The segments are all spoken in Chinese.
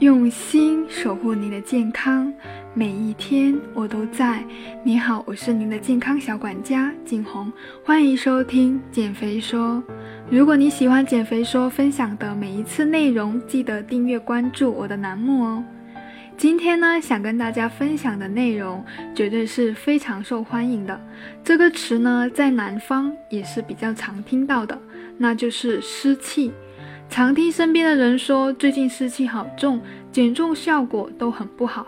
用心守护您的健康，每一天我都在。你好，我是您的健康小管家景红，欢迎收听减肥说。如果你喜欢减肥说分享的每一次内容，记得订阅关注我的栏目哦。今天呢，想跟大家分享的内容绝对是非常受欢迎的。这个词呢，在南方也是比较常听到的，那就是湿气。常听身边的人说，最近湿气好重，减重效果都很不好。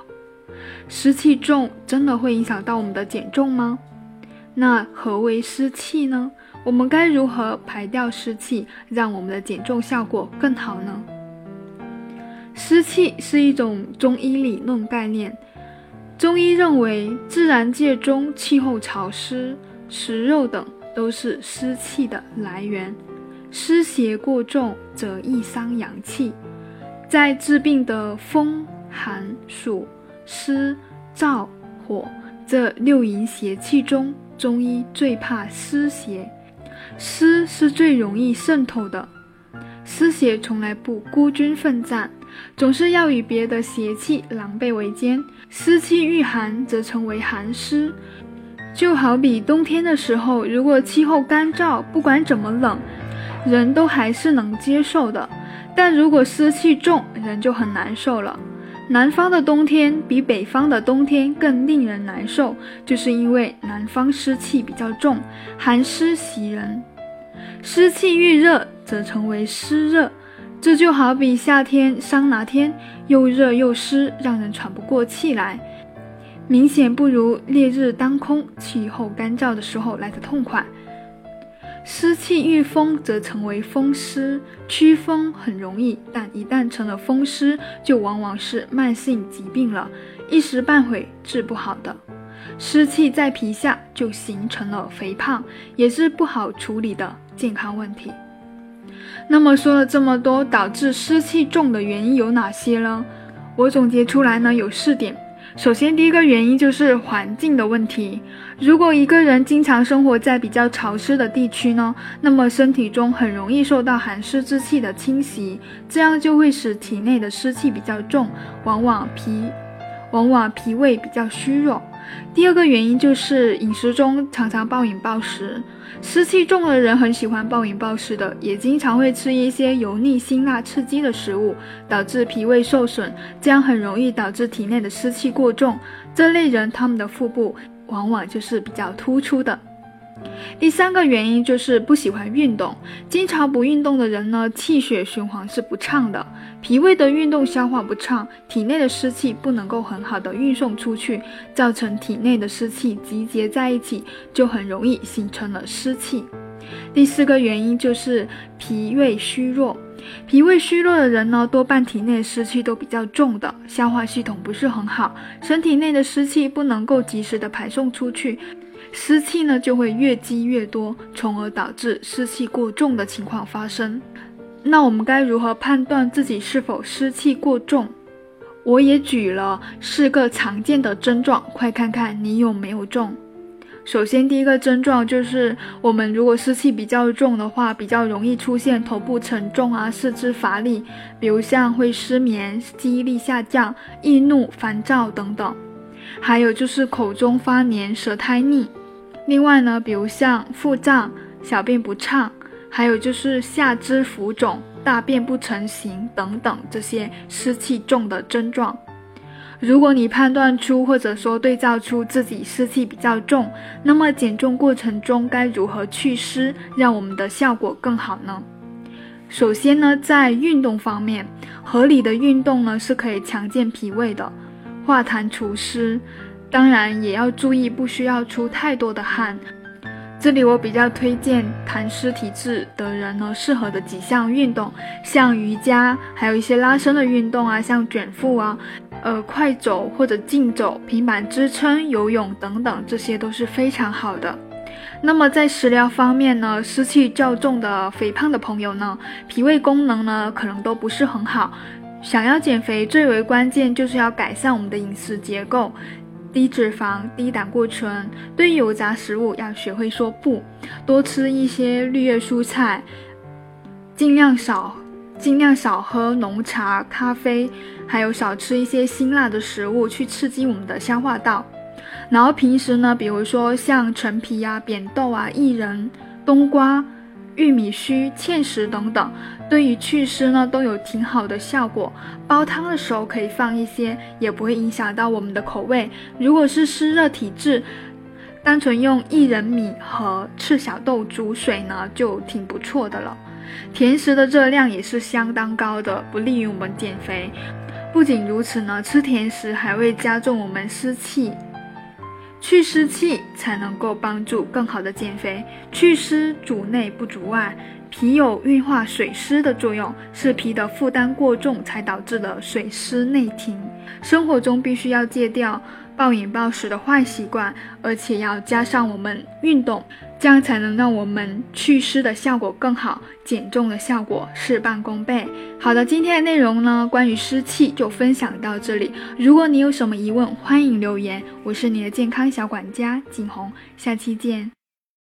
湿气重真的会影响到我们的减重吗？那何为湿气呢？我们该如何排掉湿气，让我们的减重效果更好呢？湿气是一种中医理论概念。中医认为，自然界中气候潮湿、食肉等都是湿气的来源。湿邪过重则易伤阳气，在治病的风、寒、暑、湿、燥、火这六淫邪气中，中医最怕湿邪。湿是最容易渗透的，湿邪从来不孤军奋战，总是要与别的邪气狼狈为奸。湿气遇寒，则成为寒湿。就好比冬天的时候，如果气候干燥，不管怎么冷。人都还是能接受的，但如果湿气重，人就很难受了。南方的冬天比北方的冬天更令人难受，就是因为南方湿气比较重，寒湿袭人。湿气遇热，则成为湿热。这就好比夏天桑拿天，又热又湿，让人喘不过气来，明显不如烈日当空、气候干燥的时候来的痛快。湿气遇风，则成为风湿。驱风很容易，但一旦成了风湿，就往往是慢性疾病了，一时半会治不好的。湿气在皮下，就形成了肥胖，也是不好处理的健康问题。那么说了这么多，导致湿气重的原因有哪些呢？我总结出来呢，有四点。首先，第一个原因就是环境的问题。如果一个人经常生活在比较潮湿的地区呢，那么身体中很容易受到寒湿之气的侵袭，这样就会使体内的湿气比较重，往往脾，往往脾胃比较虚弱。第二个原因就是饮食中常常暴饮暴食，湿气重的人很喜欢暴饮暴食的，也经常会吃一些油腻、辛辣、刺激的食物，导致脾胃受损，这样很容易导致体内的湿气过重。这类人他们的腹部往往就是比较突出的。第三个原因就是不喜欢运动，经常不运动的人呢，气血循环是不畅的，脾胃的运动消化不畅，体内的湿气不能够很好的运送出去，造成体内的湿气集结在一起，就很容易形成了湿气。第四个原因就是脾胃虚弱，脾胃虚弱的人呢，多半体内湿气都比较重的，消化系统不是很好，身体内的湿气不能够及时的排送出去。湿气呢就会越积越多，从而导致湿气过重的情况发生。那我们该如何判断自己是否湿气过重？我也举了四个常见的症状，快看看你有没有中。首先，第一个症状就是，我们如果湿气比较重的话，比较容易出现头部沉重啊、四肢乏力，比如像会失眠、记忆力下降、易怒、烦躁等等。还有就是口中发黏、舌苔腻。另外呢，比如像腹胀、小便不畅，还有就是下肢浮肿、大便不成形等等这些湿气重的症状。如果你判断出或者说对照出自己湿气比较重，那么减重过程中该如何祛湿，让我们的效果更好呢？首先呢，在运动方面，合理的运动呢是可以强健脾胃的，化痰除湿。当然也要注意，不需要出太多的汗。这里我比较推荐痰湿体质的人呢，适合的几项运动，像瑜伽，还有一些拉伸的运动啊，像卷腹啊，呃，快走或者竞走、平板支撑、游泳等等，这些都是非常好的。那么在食疗方面呢，湿气较重的肥胖的朋友呢，脾胃功能呢可能都不是很好。想要减肥，最为关键就是要改善我们的饮食结构。低脂肪、低胆固醇，对油炸食物要学会说不，多吃一些绿叶蔬菜，尽量少尽量少喝浓茶、咖啡，还有少吃一些辛辣的食物，去刺激我们的消化道。然后平时呢，比如说像陈皮啊、扁豆啊、薏仁、冬瓜、玉米须、芡实等等，对于祛湿呢都有挺好的效果。煲汤的时候可以放一些，也不会影响到我们的口味。如果是湿热体质，单纯用薏仁米和赤小豆煮水呢，就挺不错的了。甜食的热量也是相当高的，不利于我们减肥。不仅如此呢，吃甜食还会加重我们湿气。祛湿气才能够帮助更好的减肥。祛湿主内不主外，脾有运化水湿的作用，是脾的负担过重才导致的水湿内停。生活中必须要戒掉暴饮暴食的坏习惯，而且要加上我们运动，这样才能让我们祛湿的效果更好，减重的效果事半功倍。好的，今天的内容呢，关于湿气就分享到这里。如果你有什么疑问，欢迎留言。我是你的健康小管家景红，下期见。